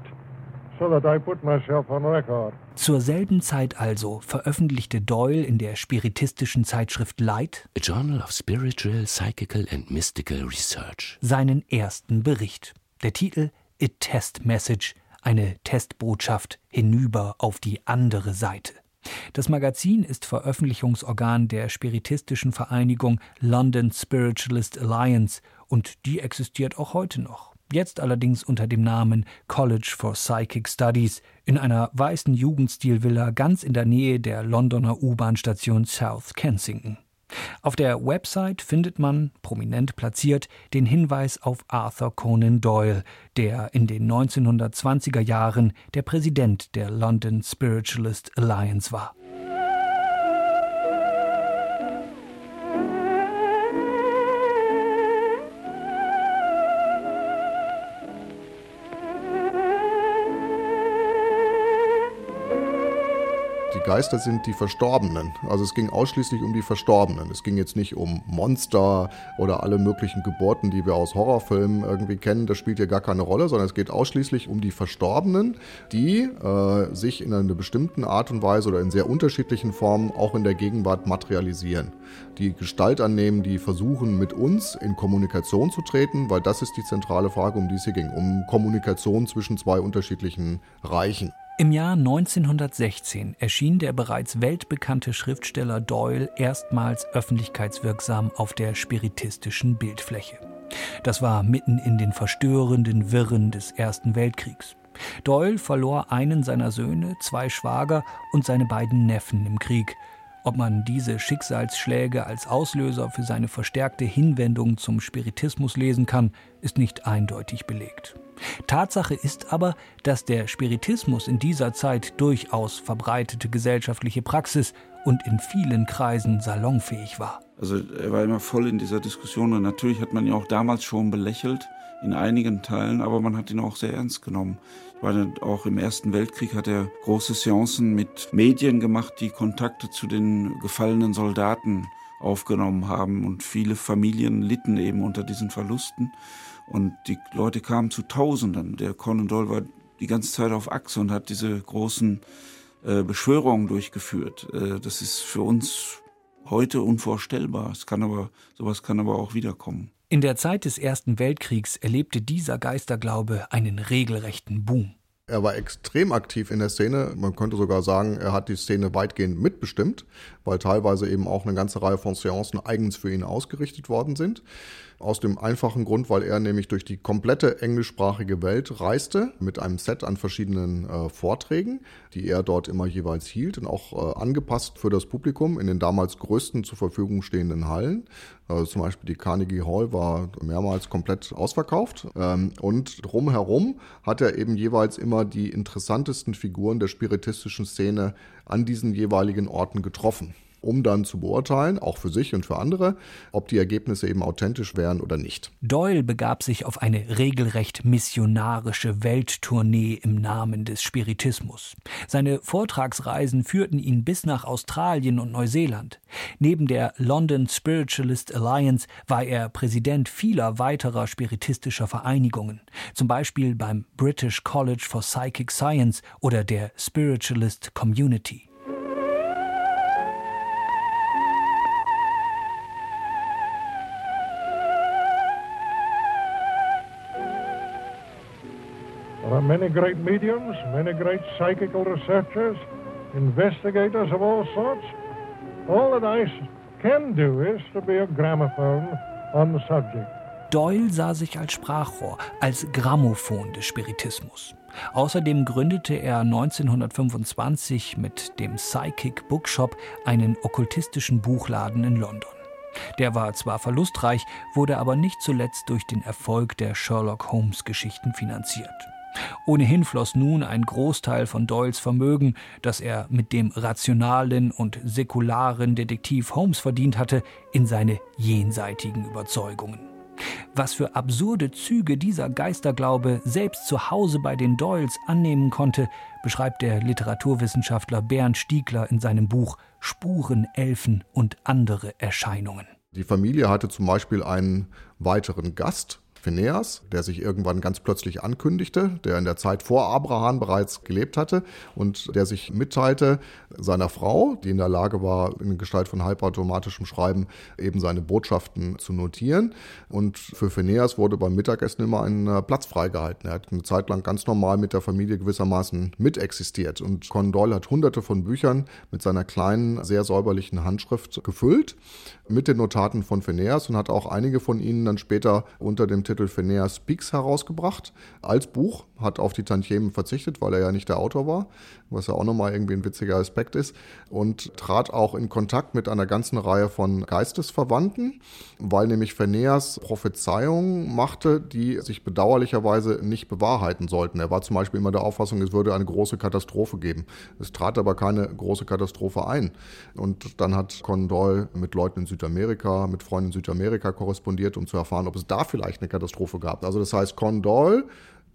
so that I put myself on record. Zur selben Zeit also veröffentlichte Doyle in der spiritistischen Zeitschrift Light A Journal of Spiritual, Psychical and Mystical Research seinen ersten Bericht. Der Titel A Test Message, eine Testbotschaft hinüber auf die andere Seite. Das Magazin ist Veröffentlichungsorgan der spiritistischen Vereinigung London Spiritualist Alliance und die existiert auch heute noch jetzt allerdings unter dem Namen College for Psychic Studies in einer weißen Jugendstilvilla ganz in der Nähe der Londoner U-Bahn-Station South Kensington. Auf der Website findet man, prominent platziert, den Hinweis auf Arthur Conan Doyle, der in den 1920er Jahren der Präsident der London Spiritualist Alliance war. Geister sind die Verstorbenen. Also es ging ausschließlich um die Verstorbenen. Es ging jetzt nicht um Monster oder alle möglichen Geburten, die wir aus Horrorfilmen irgendwie kennen. Das spielt hier gar keine Rolle, sondern es geht ausschließlich um die Verstorbenen, die äh, sich in einer bestimmten Art und Weise oder in sehr unterschiedlichen Formen auch in der Gegenwart materialisieren. Die Gestalt annehmen, die versuchen mit uns in Kommunikation zu treten, weil das ist die zentrale Frage, um die es hier ging, um Kommunikation zwischen zwei unterschiedlichen Reichen. Im Jahr 1916 erschien der bereits weltbekannte Schriftsteller Doyle erstmals öffentlichkeitswirksam auf der spiritistischen Bildfläche. Das war mitten in den verstörenden Wirren des Ersten Weltkriegs. Doyle verlor einen seiner Söhne, zwei Schwager und seine beiden Neffen im Krieg. Ob man diese Schicksalsschläge als Auslöser für seine verstärkte Hinwendung zum Spiritismus lesen kann, ist nicht eindeutig belegt. Tatsache ist aber, dass der Spiritismus in dieser Zeit durchaus verbreitete gesellschaftliche Praxis und in vielen Kreisen salonfähig war. Also er war immer voll in dieser Diskussion und natürlich hat man ihn auch damals schon belächelt in einigen Teilen, aber man hat ihn auch sehr ernst genommen. Meine, auch im Ersten Weltkrieg hat er große Seancen mit Medien gemacht, die Kontakte zu den gefallenen Soldaten aufgenommen haben und viele Familien litten eben unter diesen Verlusten. Und die Leute kamen zu Tausenden. Der Conan Doyle war die ganze Zeit auf Achse und hat diese großen äh, Beschwörungen durchgeführt. Äh, das ist für uns heute unvorstellbar. Es kann aber, sowas kann aber auch wiederkommen. In der Zeit des Ersten Weltkriegs erlebte dieser Geisterglaube einen regelrechten Boom. Er war extrem aktiv in der Szene. Man könnte sogar sagen, er hat die Szene weitgehend mitbestimmt, weil teilweise eben auch eine ganze Reihe von Seancen eigens für ihn ausgerichtet worden sind. Aus dem einfachen Grund, weil er nämlich durch die komplette englischsprachige Welt reiste mit einem Set an verschiedenen äh, Vorträgen, die er dort immer jeweils hielt und auch äh, angepasst für das Publikum in den damals größten zur Verfügung stehenden Hallen. Also zum Beispiel die Carnegie Hall war mehrmals komplett ausverkauft. Ähm, und drumherum hat er eben jeweils immer die interessantesten Figuren der spiritistischen Szene an diesen jeweiligen Orten getroffen um dann zu beurteilen, auch für sich und für andere, ob die Ergebnisse eben authentisch wären oder nicht. Doyle begab sich auf eine regelrecht missionarische Welttournee im Namen des Spiritismus. Seine Vortragsreisen führten ihn bis nach Australien und Neuseeland. Neben der London Spiritualist Alliance war er Präsident vieler weiterer spiritistischer Vereinigungen, zum Beispiel beim British College for Psychic Science oder der Spiritualist Community. Are many great mediums, many great psychical researchers, investigators of all sorts. All that I can do is to be a gramophone on the subject. Doyle sah sich als Sprachrohr, als Grammophon des Spiritismus. Außerdem gründete er 1925 mit dem Psychic Bookshop einen okkultistischen Buchladen in London. Der war zwar verlustreich, wurde aber nicht zuletzt durch den Erfolg der Sherlock Holmes Geschichten finanziert. Ohnehin floss nun ein Großteil von Doyles Vermögen, das er mit dem rationalen und säkularen Detektiv Holmes verdient hatte, in seine jenseitigen Überzeugungen. Was für absurde Züge dieser Geisterglaube selbst zu Hause bei den Doyles annehmen konnte, beschreibt der Literaturwissenschaftler Bernd Stiegler in seinem Buch Spuren, Elfen und andere Erscheinungen. Die Familie hatte zum Beispiel einen weiteren Gast, Phineas, der sich irgendwann ganz plötzlich ankündigte, der in der Zeit vor Abraham bereits gelebt hatte und der sich mitteilte seiner Frau, die in der Lage war, in Gestalt von halbautomatischem Schreiben eben seine Botschaften zu notieren. Und für Phineas wurde beim Mittagessen immer ein äh, Platz freigehalten. Er hat eine Zeit lang ganz normal mit der Familie gewissermaßen mitexistiert. Und Conan Doyle hat hunderte von Büchern mit seiner kleinen, sehr säuberlichen Handschrift gefüllt mit den Notaten von Phineas und hat auch einige von ihnen dann später unter dem Titel Phineas Speaks herausgebracht. Als Buch, hat auf die Tantiemen verzichtet, weil er ja nicht der Autor war, was ja auch nochmal irgendwie ein witziger Aspekt ist. Und trat auch in Kontakt mit einer ganzen Reihe von Geistesverwandten, weil nämlich Phineas Prophezeiungen machte, die sich bedauerlicherweise nicht bewahrheiten sollten. Er war zum Beispiel immer der Auffassung, es würde eine große Katastrophe geben. Es trat aber keine große Katastrophe ein. Und dann hat Conan Doyle mit Leuten in Südamerika, mit Freunden in Südamerika korrespondiert, um zu erfahren, ob es da vielleicht eine Katastrophe gab. Also das heißt, Conan Doyle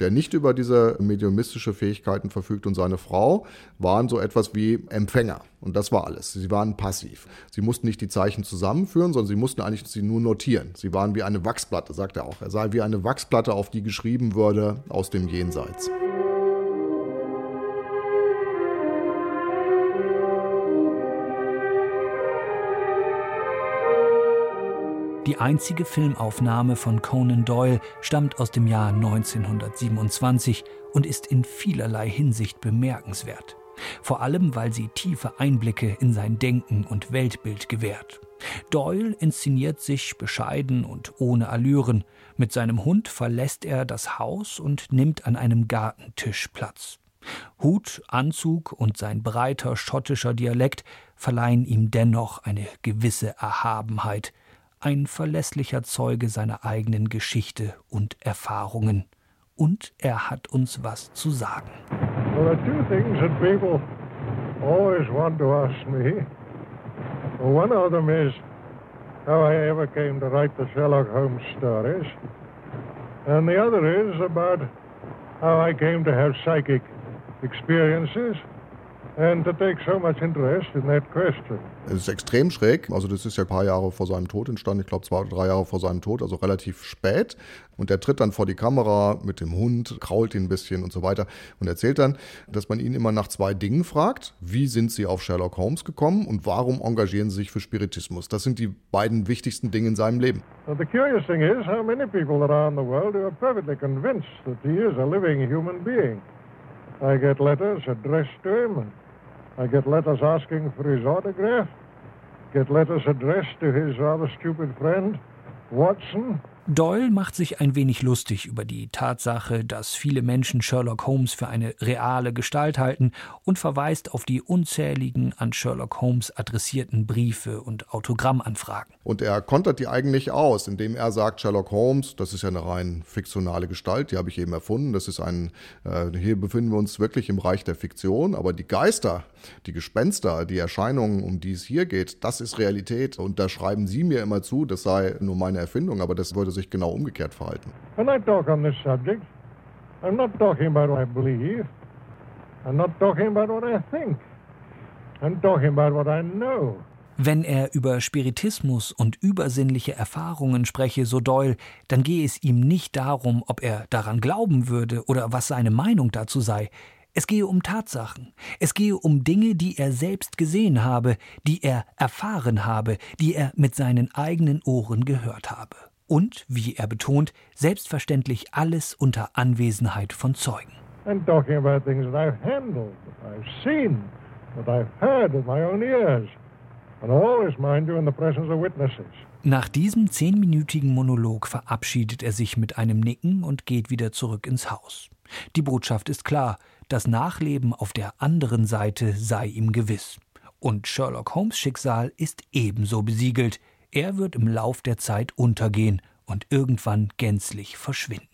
der nicht über diese mediumistische Fähigkeiten verfügt und seine Frau waren so etwas wie Empfänger. Und das war alles. Sie waren passiv. Sie mussten nicht die Zeichen zusammenführen, sondern sie mussten eigentlich sie nur notieren. Sie waren wie eine Wachsplatte, sagt er auch. Er sei wie eine Wachsplatte, auf die geschrieben würde aus dem Jenseits. Die einzige Filmaufnahme von Conan Doyle stammt aus dem Jahr 1927 und ist in vielerlei Hinsicht bemerkenswert. Vor allem, weil sie tiefe Einblicke in sein Denken und Weltbild gewährt. Doyle inszeniert sich bescheiden und ohne Allüren. Mit seinem Hund verlässt er das Haus und nimmt an einem Gartentisch Platz. Hut, Anzug und sein breiter schottischer Dialekt verleihen ihm dennoch eine gewisse Erhabenheit, ein verlässlicher Zeuge seiner eigenen Geschichte und Erfahrungen. Und er hat uns was zu sagen. There are two things that people always want to ask me. One of them is how I ever came to write the Sherlock Holmes stories. And the other is about how I came to have psychic experiences and to take so much interest in that question. Es ist extrem schräg. Also das ist ja ein paar Jahre vor seinem Tod entstanden. Ich glaube zwei oder drei Jahre vor seinem Tod, also relativ spät. Und er tritt dann vor die Kamera mit dem Hund, krault ihn ein bisschen und so weiter und erzählt dann, dass man ihn immer nach zwei Dingen fragt. Wie sind Sie auf Sherlock Holmes gekommen und warum engagieren Sie sich für Spiritismus? Das sind die beiden wichtigsten Dinge in seinem Leben. Well, the curious thing is how many people around the world who are perfectly convinced that he is a living human being. I get letters addressed to him. I get letters asking for his autograph. Get letters addressed to his rather stupid friend, Watson. Doyle macht sich ein wenig lustig über die Tatsache, dass viele Menschen Sherlock Holmes für eine reale Gestalt halten und verweist auf die unzähligen an Sherlock Holmes adressierten Briefe und Autogrammanfragen. Und er kontert die eigentlich aus, indem er sagt, Sherlock Holmes, das ist ja eine rein fiktionale Gestalt, die habe ich eben erfunden, das ist ein, äh, hier befinden wir uns wirklich im Reich der Fiktion, aber die Geister, die Gespenster, die Erscheinungen, um die es hier geht, das ist Realität und da schreiben Sie mir immer zu, das sei nur meine Erfindung, aber das würde sich genau umgekehrt verhalten. When I talk on this subject, I'm not talking about what I believe. I'm not talking about what I think. I'm talking about what I know. Wenn er über Spiritismus und übersinnliche Erfahrungen spreche, so Doyle, dann gehe es ihm nicht darum, ob er daran glauben würde oder was seine Meinung dazu sei. Es gehe um Tatsachen. Es gehe um Dinge, die er selbst gesehen habe, die er erfahren habe, die er mit seinen eigenen Ohren gehört habe. Und, wie er betont, selbstverständlich alles unter Anwesenheit von Zeugen. I'm talking about things that I've handled, that I've seen, that I've heard with my own ears. And always, mind you, in the presence of witnesses. Nach diesem zehnminütigen Monolog verabschiedet er sich mit einem Nicken und geht wieder zurück ins Haus. Die Botschaft ist klar, das Nachleben auf der anderen Seite sei ihm gewiss. Und Sherlock Holmes Schicksal ist ebenso besiegelt. Er wird im Lauf der Zeit untergehen und irgendwann gänzlich verschwinden.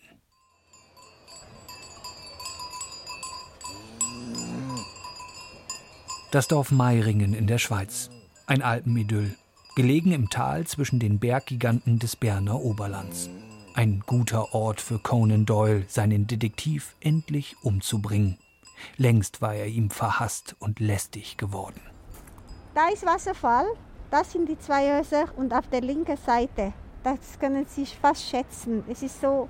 Das Dorf Meiringen in der Schweiz. Ein Alpenidyll, gelegen im Tal zwischen den Berggiganten des Berner Oberlands. Ein guter Ort für Conan Doyle, seinen Detektiv endlich umzubringen. Längst war er ihm verhasst und lästig geworden. Da ist Wasserfall, das sind die zwei Häuser und auf der linken Seite, das können Sie fast schätzen. Es ist so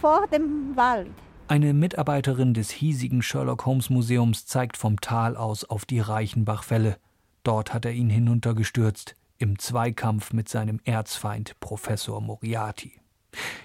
vor dem Wald. Eine Mitarbeiterin des hiesigen Sherlock Holmes Museums zeigt vom Tal aus auf die Reichenbachfälle. Dort hat er ihn hinuntergestürzt, im Zweikampf mit seinem Erzfeind Professor Moriarty.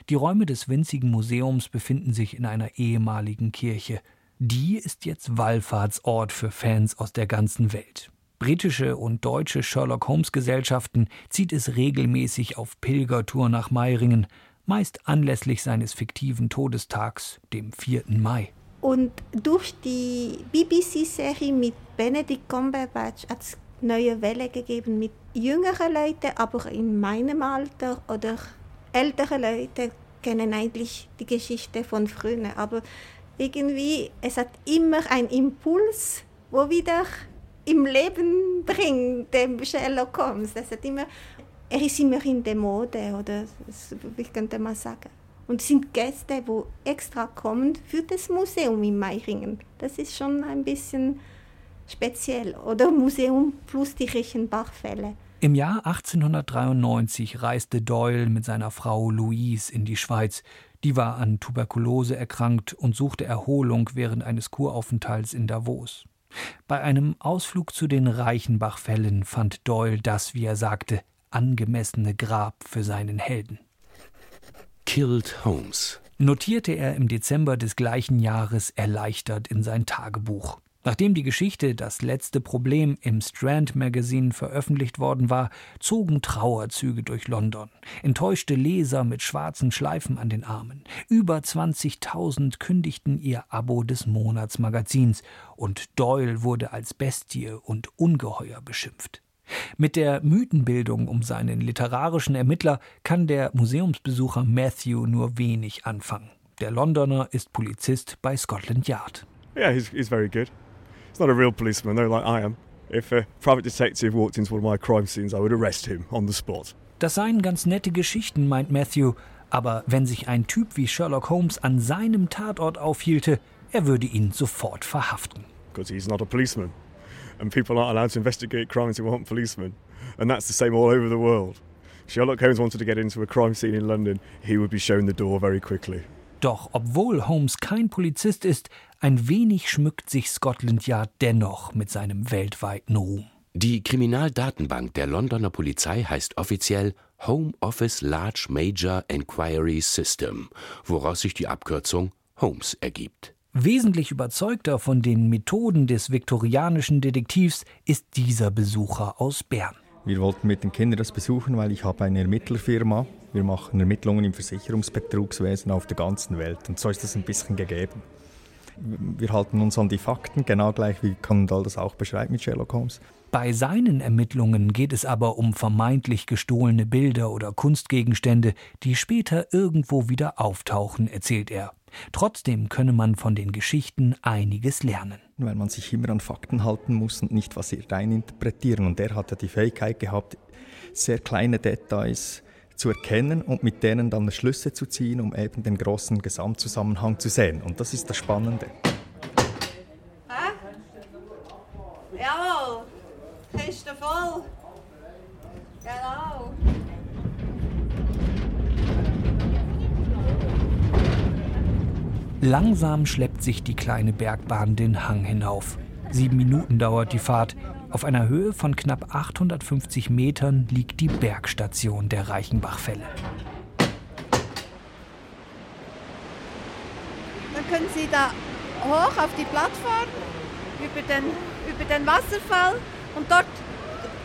Die Räume des winzigen Museums befinden sich in einer ehemaligen Kirche. Die ist jetzt Wallfahrtsort für Fans aus der ganzen Welt. Britische und deutsche Sherlock Holmes Gesellschaften zieht es regelmäßig auf Pilgertour nach Meiringen, meist anlässlich seines fiktiven Todestags, dem 4. Mai. Und durch die BBC-Serie mit Benedict Cumberbatch es neue Welle gegeben mit jüngeren Leuten, aber in meinem Alter oder ältere Leute kennen eigentlich die Geschichte von früher. Aber irgendwie, es hat immer einen Impuls, wo wieder im Leben bringt, dem Sherlock Holmes. Das hat immer, er ist immer in der Mode, oder wie könnte man sagen. Und es sind Gäste, die extra kommen für das Museum in Meiringen. Das ist schon ein bisschen speziell. Oder Museum plus die Reichenbachfälle. Im Jahr 1893 reiste Doyle mit seiner Frau Louise in die Schweiz. Die war an Tuberkulose erkrankt und suchte Erholung während eines Kuraufenthalts in Davos. Bei einem Ausflug zu den Reichenbachfällen fand Doyle das, wie er sagte, angemessene Grab für seinen Helden. Killed Holmes. Notierte er im Dezember des gleichen Jahres erleichtert in sein Tagebuch. Nachdem die Geschichte Das letzte Problem im Strand Magazine veröffentlicht worden war, zogen Trauerzüge durch London. Enttäuschte Leser mit schwarzen Schleifen an den Armen. Über 20.000 kündigten ihr Abo des Monatsmagazins und Doyle wurde als Bestie und Ungeheuer beschimpft. Mit der Mythenbildung um seinen literarischen Ermittler kann der Museumsbesucher Matthew nur wenig anfangen. Der Londoner ist Polizist bei Scotland Yard. Yeah, he's, he's very good. Not a real policeman, though, like I am. If a private detective walked into one of my crime scenes, I would arrest him on the spot. Das seien ganz nette Geschichten, meint Matthew, aber wenn sich ein Typ wie Sherlock Holmes an seinem Tatort aufhielte, er würde ihn sofort verhaften. Because he's not a policeman. And people aren't allowed to investigate crimes who aren't policemen. And that's the same all over the world. Sherlock Holmes wanted to get into a crime scene in London, he would be shown the door very quickly. Doch obwohl Holmes kein Polizist ist, ein wenig schmückt sich Scotland Yard dennoch mit seinem weltweiten Ruhm. Die Kriminaldatenbank der Londoner Polizei heißt offiziell Home Office Large Major Enquiry System, woraus sich die Abkürzung Holmes ergibt. Wesentlich überzeugter von den Methoden des viktorianischen Detektivs ist dieser Besucher aus Bern. Wir wollten mit den Kindern das besuchen, weil ich habe eine Ermittlerfirma Wir machen Ermittlungen im Versicherungsbetrugswesen auf der ganzen Welt. Und so ist das ein bisschen gegeben. Wir halten uns an die Fakten, genau gleich wie Condal das auch beschreibt mit Sherlock Holmes. Bei seinen Ermittlungen geht es aber um vermeintlich gestohlene Bilder oder Kunstgegenstände, die später irgendwo wieder auftauchen, erzählt er. Trotzdem könne man von den Geschichten einiges lernen. Weil man sich immer an Fakten halten muss und nicht was reininterpretieren. Und er hat ja die Fähigkeit gehabt, sehr kleine Details zu erkennen und mit denen dann Schlüsse zu ziehen, um eben den großen Gesamtzusammenhang zu sehen. Und das ist das Spannende. Hä? Jawohl, Kiste voll. Genau. Langsam schleppt sich die kleine Bergbahn den Hang hinauf. Sieben Minuten dauert die Fahrt. Auf einer Höhe von knapp 850 Metern liegt die Bergstation der Reichenbachfälle. Dann können Sie da hoch auf die Plattform über den, über den Wasserfall und dort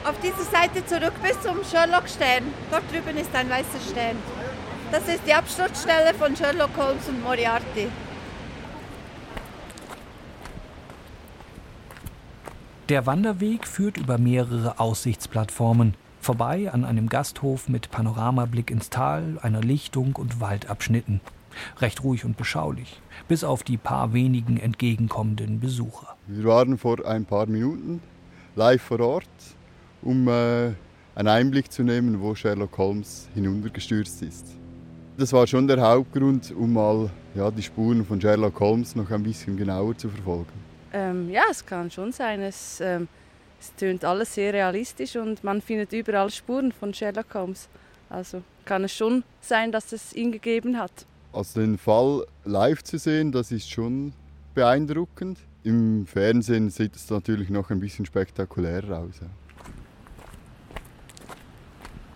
auf dieser Seite zurück bis zum Sherlock-Stern. Dort drüben ist ein weißer Stern. Das ist die Absturzstelle von Sherlock Holmes und Moriarty. Der Wanderweg führt über mehrere Aussichtsplattformen, vorbei an einem Gasthof mit Panoramablick ins Tal, einer Lichtung und Waldabschnitten. Recht ruhig und beschaulich, bis auf die paar wenigen entgegenkommenden Besucher. Wir waren vor ein paar Minuten live vor Ort, um äh, einen Einblick zu nehmen, wo Sherlock Holmes hinuntergestürzt ist. Das war schon der Hauptgrund, um mal ja, die Spuren von Sherlock Holmes noch ein bisschen genauer zu verfolgen. Ähm, ja, es kann schon sein. Es, ähm, es tönt alles sehr realistisch und man findet überall Spuren von Sherlock Holmes. Also kann es schon sein, dass es ihn gegeben hat. Also den Fall live zu sehen, das ist schon beeindruckend. Im Fernsehen sieht es natürlich noch ein bisschen spektakulärer aus. Ja.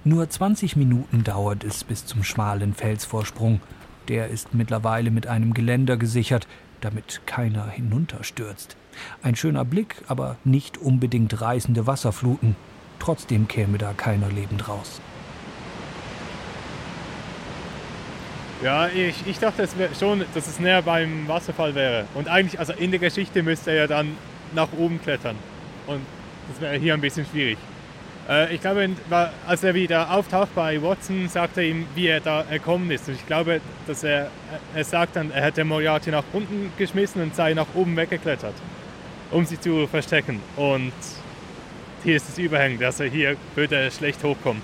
Nur 20 Minuten dauert es bis zum schmalen Felsvorsprung. Der ist mittlerweile mit einem Geländer gesichert, damit keiner hinunterstürzt. Ein schöner Blick, aber nicht unbedingt reißende Wasserfluten. Trotzdem käme da keiner lebend raus. Ja, ich, ich dachte es schon, dass es näher beim Wasserfall wäre. Und eigentlich, also in der Geschichte müsste er ja dann nach oben klettern. Und das wäre hier ein bisschen schwierig. Äh, ich glaube, als er wieder auftaucht bei Watson, sagt er ihm, wie er da gekommen ist. Und ich glaube, dass er, er sagt dann, er hätte Moriarty nach unten geschmissen und sei nach oben weggeklettert, um sie zu verstecken. Und hier ist es überhängend, also hier würde er schlecht hochkommen.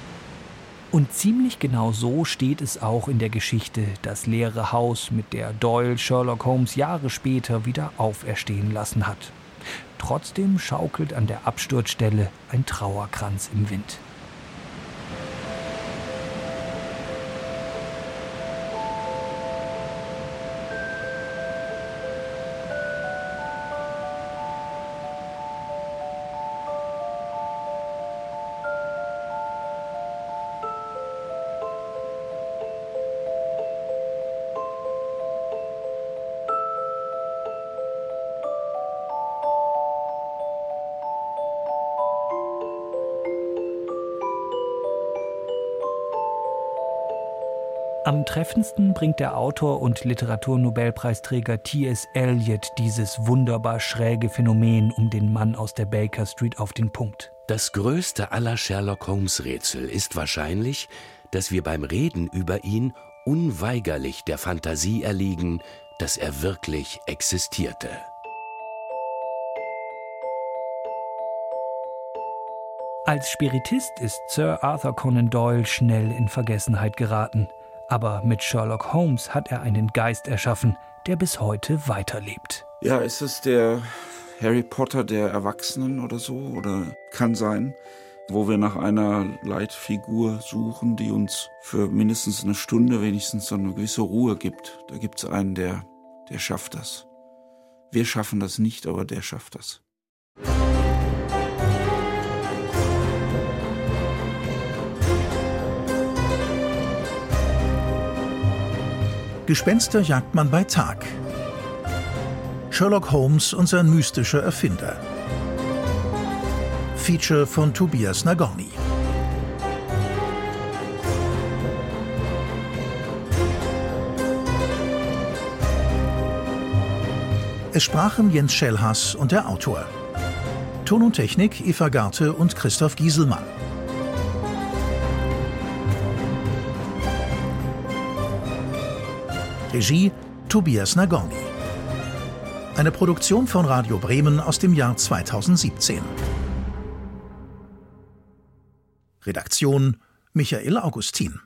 Und ziemlich genau so steht es auch in der Geschichte, das leere Haus, mit der Doyle Sherlock Holmes Jahre später wieder auferstehen lassen hat. Trotzdem schaukelt an der Absturzstelle ein Trauerkranz im Wind. Am treffendsten bringt der Autor und Literaturnobelpreisträger T.S. Eliot dieses wunderbar schräge Phänomen um den Mann aus der Baker Street auf den Punkt. Das größte aller Sherlock Holmes Rätsel ist wahrscheinlich, dass wir beim Reden über ihn unweigerlich der Fantasie erliegen, dass er wirklich existierte. Als Spiritist ist Sir Arthur Conan Doyle schnell in Vergessenheit geraten. Aber mit Sherlock Holmes hat er einen Geist erschaffen, der bis heute weiterlebt. Ja, ist es der Harry Potter der Erwachsenen oder so? Oder kann sein, wo wir nach einer Leitfigur suchen, die uns für mindestens eine Stunde wenigstens so eine gewisse Ruhe gibt. Da gibt es einen, der, der schafft das. Wir schaffen das nicht, aber der schafft das. Gespenster jagt man bei Tag. Sherlock Holmes und sein mystischer Erfinder. Feature von Tobias Nagorny. Es sprachen Jens Schellhaas und der Autor. Ton und Technik Eva Garte und Christoph Gieselmann. Regie Tobias Nagorny. Eine Produktion von Radio Bremen aus dem Jahr 2017. Redaktion Michael Augustin